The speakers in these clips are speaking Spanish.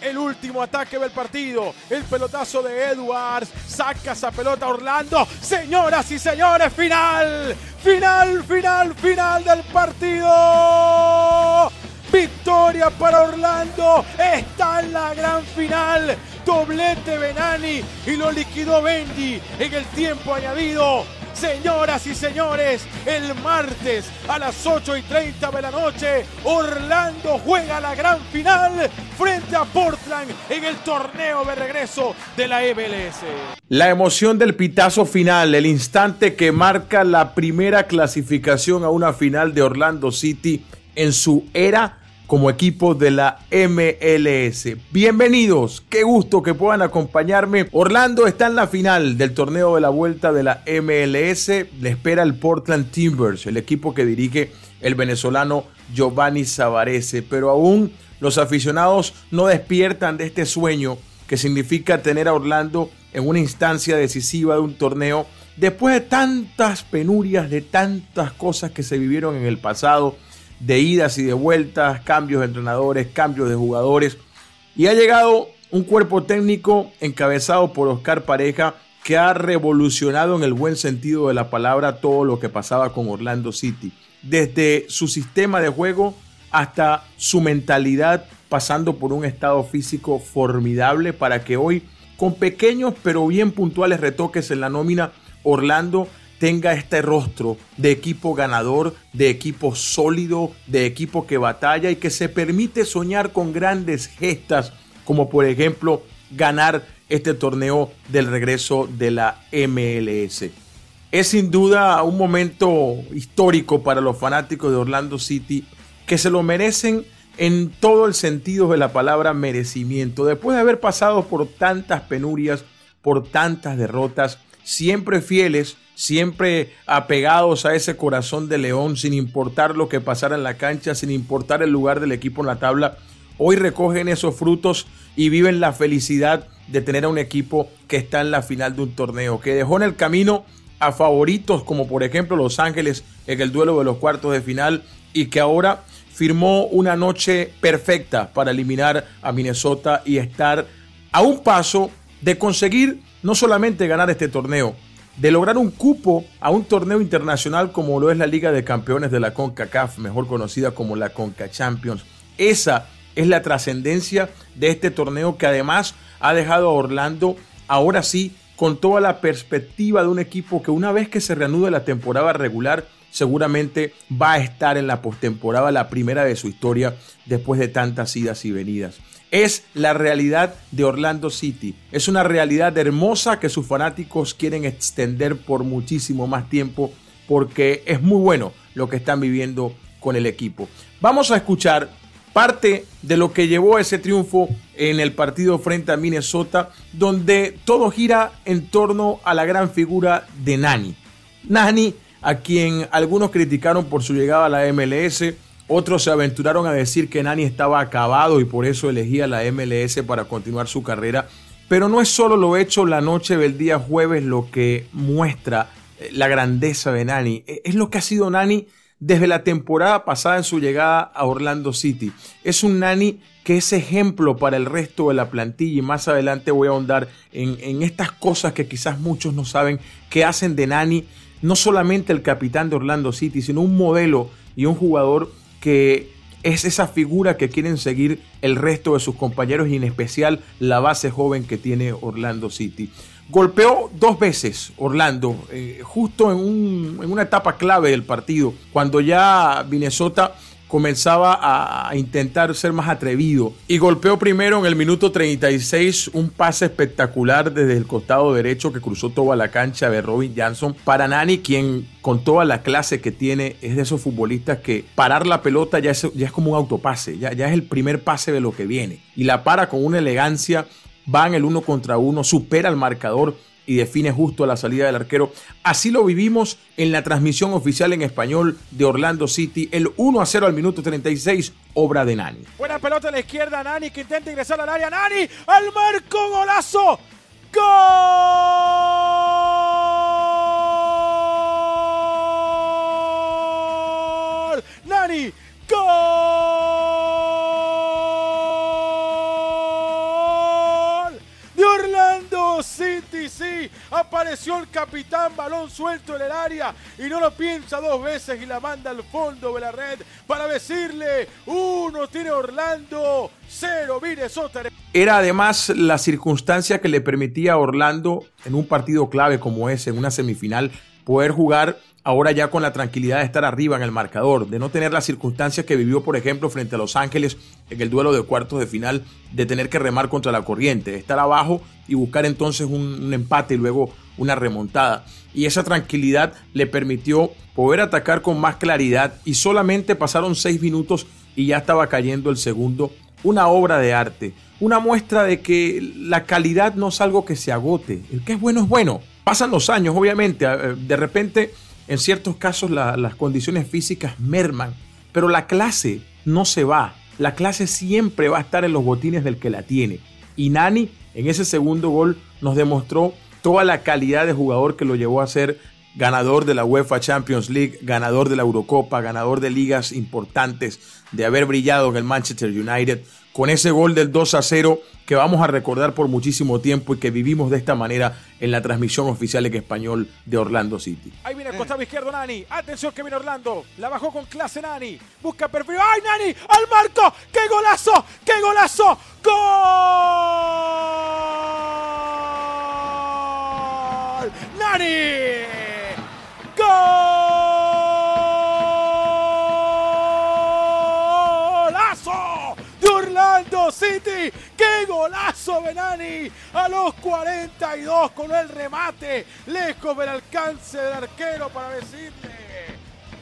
el último ataque del partido. El pelotazo de Edwards. Saca esa pelota Orlando. Señoras y señores, final. Final, final, final del partido. Victoria para Orlando. Está en la gran final. Doblete Benani y lo liquidó Bendy en el tiempo añadido. Señoras y señores, el martes a las 8 y 30 de la noche, Orlando juega la gran final frente a Portland en el torneo de regreso de la MLS. La emoción del pitazo final, el instante que marca la primera clasificación a una final de Orlando City en su era como equipo de la MLS. Bienvenidos, qué gusto que puedan acompañarme. Orlando está en la final del torneo de la vuelta de la MLS. Le espera el Portland Timbers, el equipo que dirige el venezolano Giovanni Savarese. Pero aún los aficionados no despiertan de este sueño que significa tener a Orlando en una instancia decisiva de un torneo después de tantas penurias, de tantas cosas que se vivieron en el pasado de idas y de vueltas, cambios de entrenadores, cambios de jugadores. Y ha llegado un cuerpo técnico encabezado por Oscar Pareja que ha revolucionado en el buen sentido de la palabra todo lo que pasaba con Orlando City. Desde su sistema de juego hasta su mentalidad, pasando por un estado físico formidable para que hoy, con pequeños pero bien puntuales retoques en la nómina, Orlando tenga este rostro de equipo ganador, de equipo sólido, de equipo que batalla y que se permite soñar con grandes gestas, como por ejemplo ganar este torneo del regreso de la MLS. Es sin duda un momento histórico para los fanáticos de Orlando City que se lo merecen en todo el sentido de la palabra merecimiento. Después de haber pasado por tantas penurias, por tantas derrotas, siempre fieles siempre apegados a ese corazón de león, sin importar lo que pasara en la cancha, sin importar el lugar del equipo en la tabla, hoy recogen esos frutos y viven la felicidad de tener a un equipo que está en la final de un torneo, que dejó en el camino a favoritos como por ejemplo Los Ángeles en el duelo de los cuartos de final y que ahora firmó una noche perfecta para eliminar a Minnesota y estar a un paso de conseguir no solamente ganar este torneo, de lograr un cupo a un torneo internacional como lo es la Liga de Campeones de la CONCACAF, mejor conocida como la CONCA Champions. Esa es la trascendencia de este torneo que además ha dejado a Orlando ahora sí con toda la perspectiva de un equipo que una vez que se reanude la temporada regular seguramente va a estar en la postemporada, la primera de su historia después de tantas idas y venidas es la realidad de Orlando City. Es una realidad hermosa que sus fanáticos quieren extender por muchísimo más tiempo porque es muy bueno lo que están viviendo con el equipo. Vamos a escuchar parte de lo que llevó a ese triunfo en el partido frente a Minnesota, donde todo gira en torno a la gran figura de Nani. Nani, a quien algunos criticaron por su llegada a la MLS, otros se aventuraron a decir que Nani estaba acabado y por eso elegía la MLS para continuar su carrera. Pero no es solo lo hecho la noche del día jueves lo que muestra eh, la grandeza de Nani. E, es lo que ha sido Nani desde la temporada pasada en su llegada a Orlando City. Es un Nani que es ejemplo para el resto de la plantilla y más adelante voy a ahondar en, en estas cosas que quizás muchos no saben que hacen de Nani no solamente el capitán de Orlando City, sino un modelo y un jugador que es esa figura que quieren seguir el resto de sus compañeros y en especial la base joven que tiene Orlando City. Golpeó dos veces Orlando, eh, justo en, en, una etapa clave del partido, cuando ya Minnesota comenzaba a intentar ser más atrevido. Y golpeó primero en el minuto 36 un pase espectacular desde el costado derecho que cruzó toda la cancha de Robin Johnson para Nani quien con toda la clase que tiene es de esos futbolistas que parar la pelota ya es, como un autopase, ya, ya es el primer pase de lo que viene. Y la para con una elegancia va en el uno contra uno, supera al marcador y define justo la salida del arquero. Así lo vivimos en la transmisión oficial en español de Orlando City, el 1 a 0 al minuto 36, obra de Nani. Buena pelota a la izquierda, Nani que intenta ingresar al área, Nani al marco, golazo, gol, Nani, gol. Apareció el capitán, balón suelto en el área y no lo piensa dos veces y la manda al fondo de la red para decirle, uno tiene Orlando, cero Minnesota. Era además la circunstancia que le permitía a Orlando en un partido clave como ese, en una semifinal, poder jugar ahora ya con la tranquilidad de estar arriba en el marcador, de no tener las circunstancias que vivió, por ejemplo, frente a Los Ángeles en el duelo de cuartos de final, de tener que remar contra la corriente, de estar abajo y buscar entonces un, empate y luego una remontada. Y esa tranquilidad le permitió poder atacar con más claridad y solamente pasaron seis minutos y ya estaba cayendo el segundo. Una obra de arte, una muestra de que la calidad no es algo que se agote, el que es bueno es bueno. Pasan los años, obviamente, de repente en ciertos casos las condiciones físicas merman, pero la clase no se va. La clase siempre va a estar en los botines del que la tiene. Y Nani en ese segundo gol nos demostró toda la calidad de jugador que lo llevó a ser ganador de la UEFA Champions League, ganador de la Eurocopa, ganador de ligas importantes, de haber brillado en el Manchester United, con ese gol del 2 a 0 que vamos a recordar por muchísimo tiempo y que vivimos de esta manera en la transmisión oficial en español de Orlando City. Ahí viene el costado izquierdo Nani. Atención que viene Orlando. La bajó con clase Nani. Busca perfil. ¡Ay, Nani! ¡Al marco! ¡Qué golazo! ¡Qué golazo! ¡Gol! ¡Nani! City. ¡Qué golazo Benani! A los 42 con el remate. Lejos del alcance del arquero para decirle.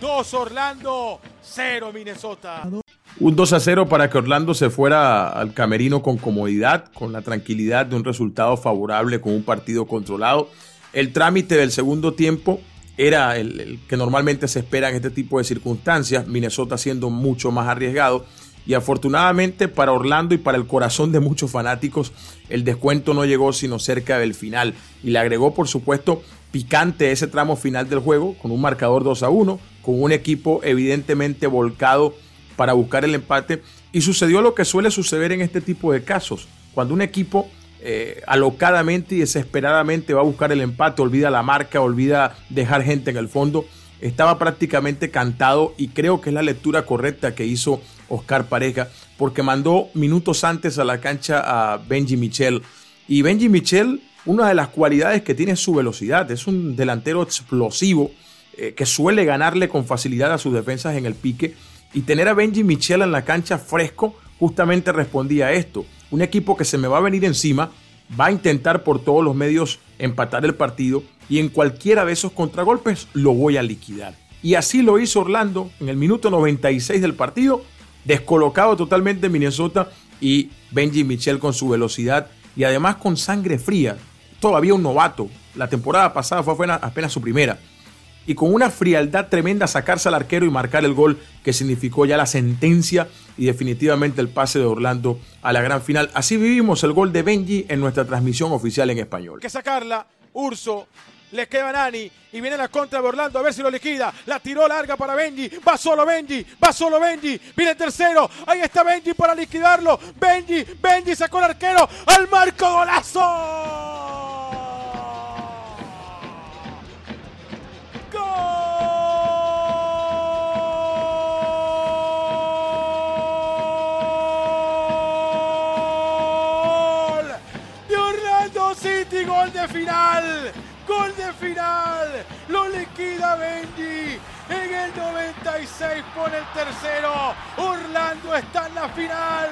2 Orlando, 0 Minnesota. Un 2 a 0 para que Orlando se fuera al camerino con comodidad, con la tranquilidad de un resultado favorable, con un partido controlado. El trámite del segundo tiempo era el, el, que normalmente se espera en este tipo de circunstancias, Minnesota siendo mucho más arriesgado y afortunadamente para Orlando y para el corazón de muchos fanáticos, el descuento no llegó sino cerca del final. Y le agregó por supuesto picante ese tramo final del juego con un marcador 2 a 1, con un equipo evidentemente volcado para buscar el empate. Y sucedió lo que suele suceder en este tipo de casos, cuando un equipo eh, alocadamente y desesperadamente va a buscar el empate, olvida la marca, olvida dejar gente en el fondo, estaba prácticamente cantado y creo que es la lectura correcta que hizo Oscar Pareja, porque mandó minutos antes a la cancha a Benji Michel. Y Benji Michel, una de las cualidades que tiene es su velocidad, es un delantero explosivo eh, que suele ganarle con facilidad a sus defensas en el pique. Y tener a Benji Michel en la cancha fresco justamente respondía a esto. Un equipo que se me va a venir encima, va a intentar por todos los medios empatar el partido y en cualquiera de esos contragolpes lo voy a liquidar. Y así lo hizo Orlando en el minuto 96 del partido descolocado totalmente Minnesota y Benji Michel con su velocidad y además con sangre fría. Todavía un novato. La temporada pasada fue apenas su primera. Y con una frialdad tremenda sacarse al arquero y marcar el gol que significó ya la sentencia y definitivamente el pase de Orlando a la gran final. Así vivimos el gol de Benji en nuestra transmisión oficial en español. Que sacarla, Urso le queda Nani y viene la contra de Orlando a ver si lo liquida. La tiró larga para Benji. Va solo Benji. Va solo Benji. Viene tercero. Ahí está Benji para liquidarlo. Benji. Benji sacó el arquero. Al marco golazo. Final. Lo liquida Benji. En el 96 pone el tercero. Orlando está en la final.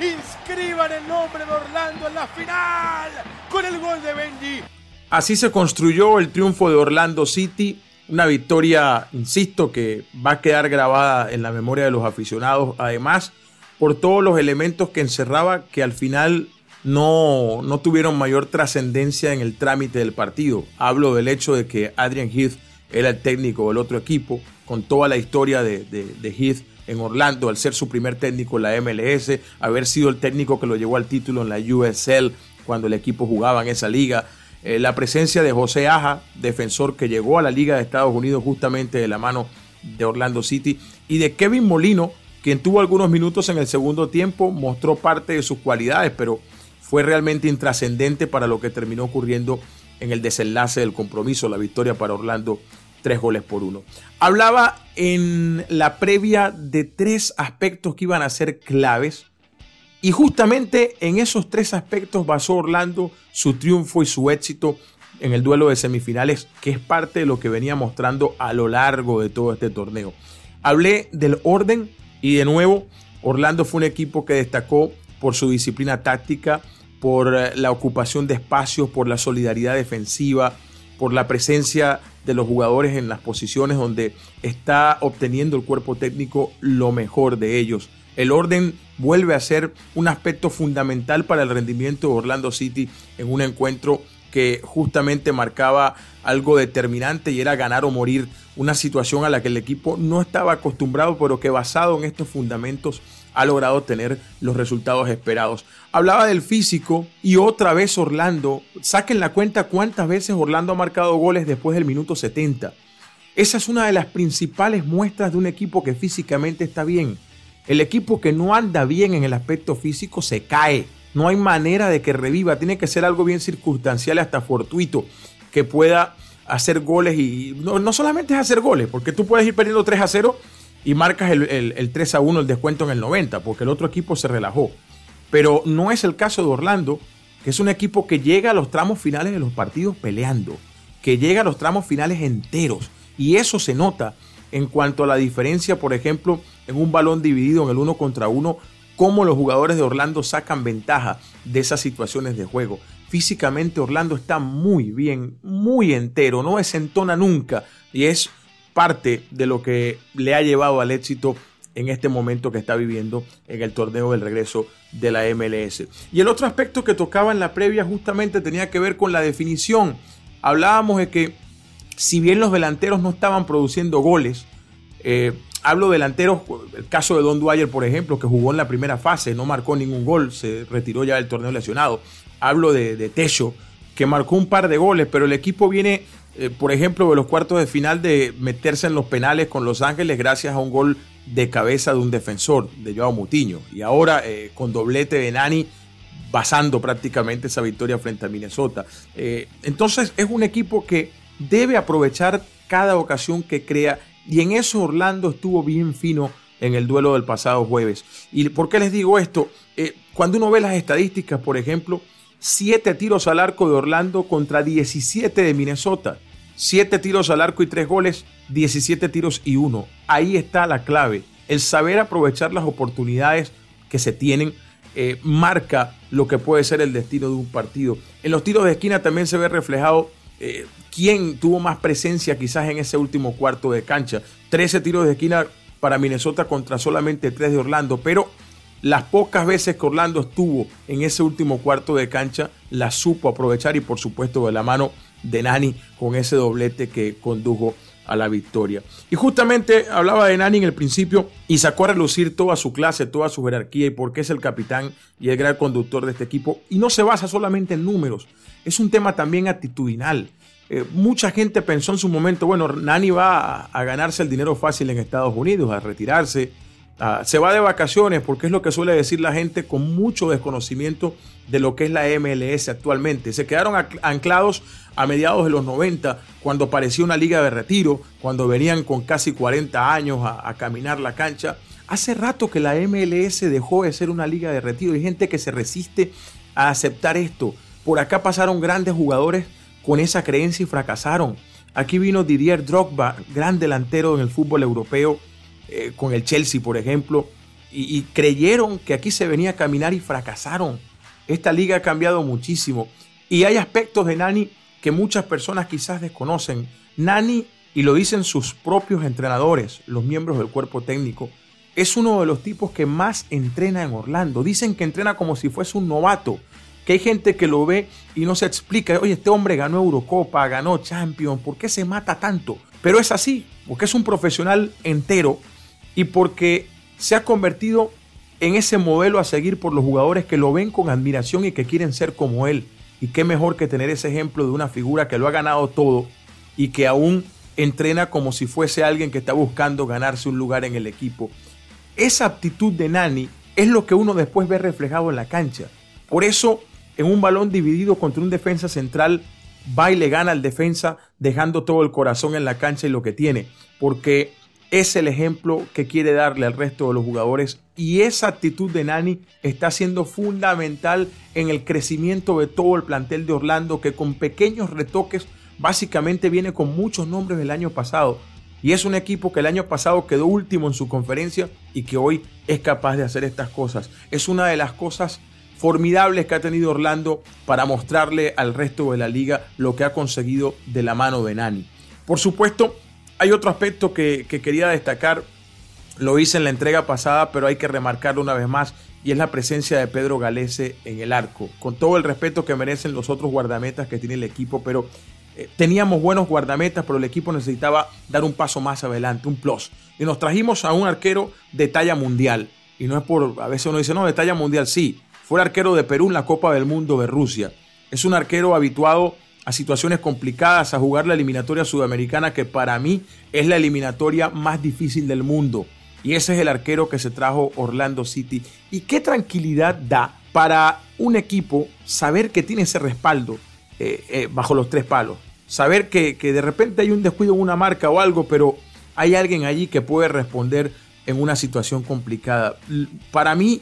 Inscriban el nombre de Orlando en la final. Con el gol de Benji. Así se construyó el triunfo de Orlando City. Una victoria, insisto, que va a quedar grabada en la memoria de los aficionados. Además, por todos los elementos que encerraba, que al final no, no tuvieron mayor trascendencia en el trámite del partido. Hablo del hecho de que Adrian Heath era el técnico del otro equipo, con toda la historia de, Heath en Orlando, al ser su primer técnico en la MLS, haber sido el técnico que lo llevó al título en la USL cuando el equipo jugaba en esa liga. Eh, la presencia de José Aja, defensor que llegó a la Liga de Estados Unidos justamente de la mano de Orlando City, y de Kevin Molino, quien tuvo algunos minutos en el segundo tiempo, mostró parte de sus cualidades, pero fue realmente intrascendente para lo que terminó ocurriendo en el desenlace del compromiso, la victoria para Orlando, tres goles por uno. Hablaba en la previa de tres aspectos que iban a ser claves y justamente en esos tres aspectos basó Orlando su triunfo y su éxito en el duelo de semifinales, que es parte de lo que venía mostrando a lo largo de todo este torneo. Hablé del orden y de nuevo, Orlando fue un equipo que destacó por su disciplina táctica, por eh, la ocupación de espacios, por la solidaridad defensiva, por la presencia de los jugadores en las posiciones donde está obteniendo el cuerpo técnico lo mejor de ellos. El orden vuelve a ser un aspecto fundamental para el rendimiento de Orlando City en un encuentro que justamente marcaba algo determinante y era ganar o morir, una situación a la que el equipo no estaba acostumbrado, pero que basado en estos fundamentos ha logrado tener los resultados esperados. Hablaba del físico y otra vez Orlando, saquen la cuenta cuántas veces Orlando ha marcado goles después del minuto 70. Esa es una de las principales muestras de un equipo que físicamente está bien. El equipo que no anda bien en el aspecto físico se cae. No hay manera de que reviva. Tiene que ser algo bien circunstancial, hasta fortuito, que pueda hacer goles. Y no, solamente es hacer goles, porque tú puedes ir perdiendo 3 a 0 y marcas el, 3 a 1, el descuento en el 90, porque el otro equipo se relajó. Pero no es el caso de Orlando, que es un equipo que llega a los tramos finales de los partidos peleando, que llega a los tramos finales enteros. Y eso se nota en cuanto a la diferencia, por ejemplo, en un balón dividido en el uno contra uno, cómo los jugadores de Orlando sacan ventaja de esas situaciones de juego. Físicamente Orlando está muy bien, muy entero, no desentona nunca y es parte de lo que le ha llevado al éxito en este momento que está viviendo en el torneo del regreso de la MLS. Y el otro aspecto que tocaba en la previa justamente tenía que ver con la definición. Hablábamos de que si bien los delanteros no estaban produciendo goles, eh, hablo delanteros, el caso de Don Dwyer, por ejemplo, que jugó en la primera fase, no marcó ningún gol, se retiró ya del torneo lesionado. Hablo de, de Techo, que marcó un par de goles, pero el equipo viene eh, por ejemplo, de los cuartos de final de meterse en los penales con Los Ángeles gracias a un gol de cabeza de un defensor, de Joao Mutiño. Y ahora eh, con doblete de Nani, basando prácticamente esa victoria frente a Minnesota. Eh, entonces es un equipo que debe aprovechar cada ocasión que crea. Y en eso Orlando estuvo bien fino en el duelo del pasado jueves. ¿Y por qué les digo esto? cuando uno ve las estadísticas, por ejemplo, 7 tiros al arco de Orlando contra 17 de Minnesota. 7 tiros al arco y 3 goles, 17 tiros y 1. Ahí está la clave. El saber aprovechar las oportunidades que se tienen eh, marca lo que puede ser el destino de un partido. En los tiros de esquina también se ve reflejado eh, quién tuvo más presencia quizás en ese último cuarto de cancha. 13 tiros de esquina para Minnesota contra solamente 3 de Orlando, pero las pocas veces que Orlando estuvo en ese último cuarto de cancha, la supo aprovechar y por supuesto de la mano de Nani con ese doblete que condujo a la victoria. Y justamente hablaba de Nani en el principio y sacó a relucir toda su clase, toda su jerarquía y por qué es el capitán y el gran conductor de este equipo. Y no se basa solamente en números, es un tema también actitudinal. Eh, mucha gente pensó en su momento, bueno, Nani va a ganarse el dinero fácil en Estados Unidos, a retirarse, Ah, se va de vacaciones porque es lo que suele decir la gente con mucho desconocimiento de lo que es la MLS actualmente. Se quedaron anclados a mediados de los 90 cuando parecía una liga de retiro, cuando venían con casi 40 años a, a caminar la cancha. Hace rato que la MLS dejó de ser una liga de retiro. Hay gente que se resiste a aceptar esto. Por acá pasaron grandes jugadores con esa creencia y fracasaron. Aquí vino Didier Drogba, gran delantero en el fútbol europeo, eh, con el Chelsea, por ejemplo, y, creyeron que aquí se venía a caminar y fracasaron. Esta liga ha cambiado muchísimo y hay aspectos de Nani que muchas personas quizás desconocen. Nani, y lo dicen sus propios entrenadores, los miembros del cuerpo técnico, es uno de los tipos que más entrena en Orlando. Dicen que entrena como si fuese un novato, que hay gente que lo ve y no se explica, oye, este hombre ganó Eurocopa, ganó Champions, ¿por qué se mata tanto? Pero es así, porque es un profesional entero y porque se ha convertido en ese modelo a seguir por los jugadores que lo ven con admiración y que quieren ser como él. Y qué mejor que tener ese ejemplo de una figura que lo ha ganado todo y que aún entrena como si fuese alguien que está buscando ganarse un lugar en el equipo. Esa aptitud de Nani es lo que uno después ve reflejado en la cancha. Por eso, en un balón dividido contra un defensa central, va y le gana al defensa dejando todo el corazón en la cancha y lo que tiene, porque es el ejemplo que quiere darle al resto de los jugadores y esa actitud de Nani está siendo fundamental en el crecimiento de todo el plantel de Orlando que con pequeños retoques básicamente viene con muchos nombres del año pasado y es un equipo que el año pasado quedó último en su conferencia y que hoy es capaz de hacer estas cosas. Es una de las cosas formidables que ha tenido Orlando para mostrarle al resto de la liga lo que ha conseguido de la mano de Nani. Por supuesto, hay otro aspecto que, quería destacar, lo hice en la entrega pasada, pero hay que remarcarlo una vez más, y es la presencia de Pedro Galese en el arco. Con todo el respeto que merecen los otros guardametas que tiene el equipo, pero eh, teníamos buenos guardametas, pero el equipo necesitaba dar un paso más adelante, un plus. Y nos trajimos a un arquero de talla mundial. Y no es por, a veces uno dice, no, de talla mundial, sí. Fue el arquero de Perú en la Copa del Mundo de Rusia. Es un arquero habituado a situaciones complicadas, a jugar la eliminatoria sudamericana, que para mí es la eliminatoria más difícil del mundo. Y ese es el arquero que se trajo Orlando City. Y qué tranquilidad da para un equipo saber que tiene ese respaldo eh, eh, bajo los tres palos. Saber que, que de repente hay un descuido en una marca o algo, pero hay alguien allí que puede responder en una situación complicada. Para mí,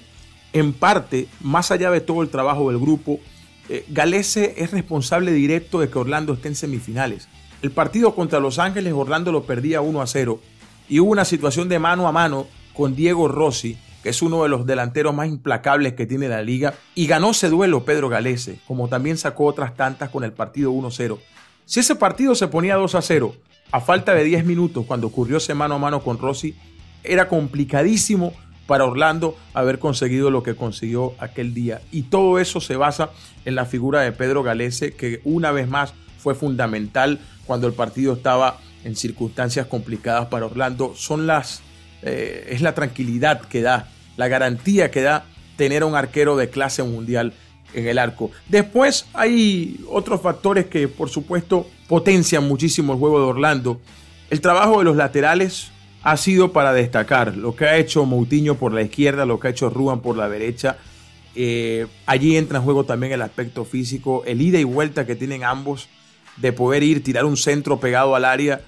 en parte, más allá de todo el trabajo del grupo, eh, Galese es responsable directo de que Orlando esté en semifinales. El partido contra Los Ángeles, Orlando lo perdía 1 a 0 y hubo una situación de mano a mano con Diego Rossi, que es uno de los delanteros más implacables que tiene la liga, y ganó ese duelo Pedro Galese, como también sacó otras tantas con el partido 1-0. Si ese partido se ponía 2 a 0, a falta de 10 minutos cuando ocurrió ese mano a mano con Rossi, era complicadísimo para Orlando haber conseguido lo que consiguió aquel día. Y todo eso se basa en la figura de Pedro Galese, que una vez más fue fundamental cuando el partido estaba en circunstancias complicadas para Orlando. Son las, eh, es la tranquilidad que da, la garantía que da tener un arquero de clase mundial en el arco. Después hay otros factores que por supuesto potencian muchísimo el juego de Orlando. El trabajo de los laterales, ha sido para destacar lo que ha hecho Moutinho por la izquierda, lo que ha hecho Ruan por la derecha. Eh, allí entra en juego también el aspecto físico, el ida y vuelta que tienen ambos de poder ir, tirar un centro pegado al área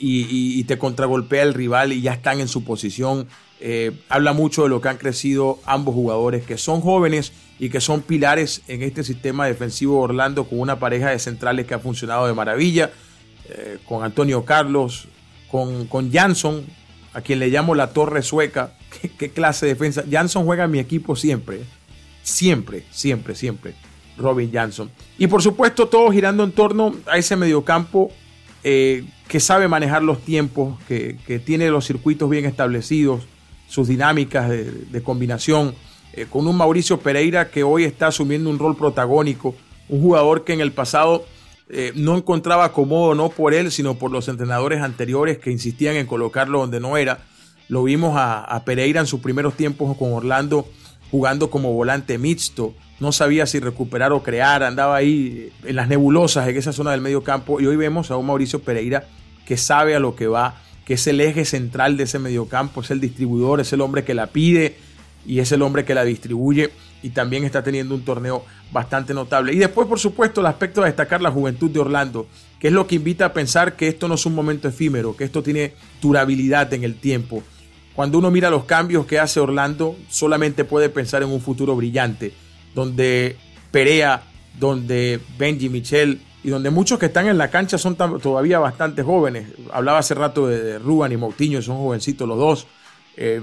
y, te contragolpea el rival y ya están en su posición. Eh, habla mucho de lo que han crecido ambos jugadores, que son jóvenes y que son pilares en este sistema defensivo de Orlando con una pareja de centrales que ha funcionado de maravilla, eh, con Antonio Carlos, con, con Jansson, a quien le llamo la torre sueca. ¿Qué, clase de defensa? Jansson juega en mi equipo siempre. Siempre, siempre, siempre. Robin Jansson. Y por supuesto, todo girando en torno a ese mediocampo eh, que sabe manejar los tiempos, que, tiene los circuitos bien establecidos, sus dinámicas de, combinación, eh, con un Mauricio Pereira que hoy está asumiendo un rol protagónico, un jugador que en el pasado eh, no encontraba acomodo no por él, sino por los entrenadores anteriores que insistían en colocarlo donde no era. Lo vimos a, Pereira en sus primeros tiempos con Orlando jugando como volante mixto. No sabía si recuperar o crear, andaba ahí en las nebulosas en esa zona del medio campo. Y hoy vemos a un Mauricio Pereira que sabe a lo que va, que es el eje central de ese medio campo, es el distribuidor, es el hombre que la pide y es el hombre que la distribuye y también está teniendo un torneo bastante notable. Y después, por supuesto, el aspecto de destacar la juventud de Orlando, que es lo que invita a pensar que esto no es un momento efímero, que esto tiene durabilidad en el tiempo. Cuando uno mira los cambios que hace Orlando, solamente puede pensar en un futuro brillante, donde Perea, donde Benji Michel y donde muchos que están en la cancha son todavía bastante jóvenes. Hablaba hace rato de, Ruban y Moutinho, son jovencitos los dos. Eh,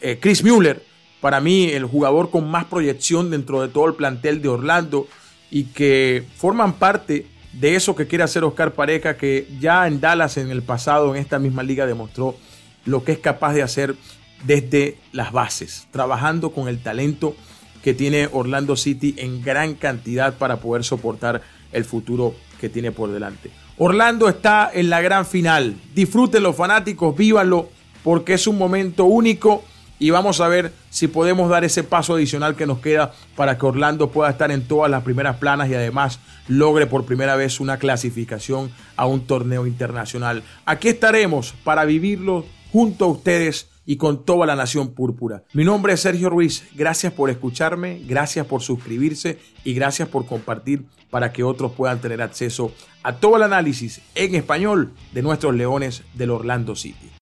eh, Chris Mueller, para mí el jugador con más proyección dentro de todo el plantel de Orlando y que forman parte de eso que quiere hacer Oscar Pareja, que ya en Dallas en el pasado, en esta misma liga, demostró lo que es capaz de hacer desde las bases, trabajando con el talento que tiene Orlando City en gran cantidad para poder soportar el futuro que tiene por delante. Orlando está en la gran final. Disfruten los fanáticos, vívanlo, porque es un momento único y vamos a ver si podemos dar ese paso adicional que nos queda para que Orlando pueda estar en todas las primeras planas y además logre por primera vez una clasificación a un torneo internacional. Aquí estaremos para vivirlo junto a ustedes y con toda la nación púrpura. Mi nombre es Sergio Ruiz, gracias por escucharme, gracias por suscribirse y gracias por compartir para que otros puedan tener acceso a todo el análisis en español de nuestros Leones del Orlando City.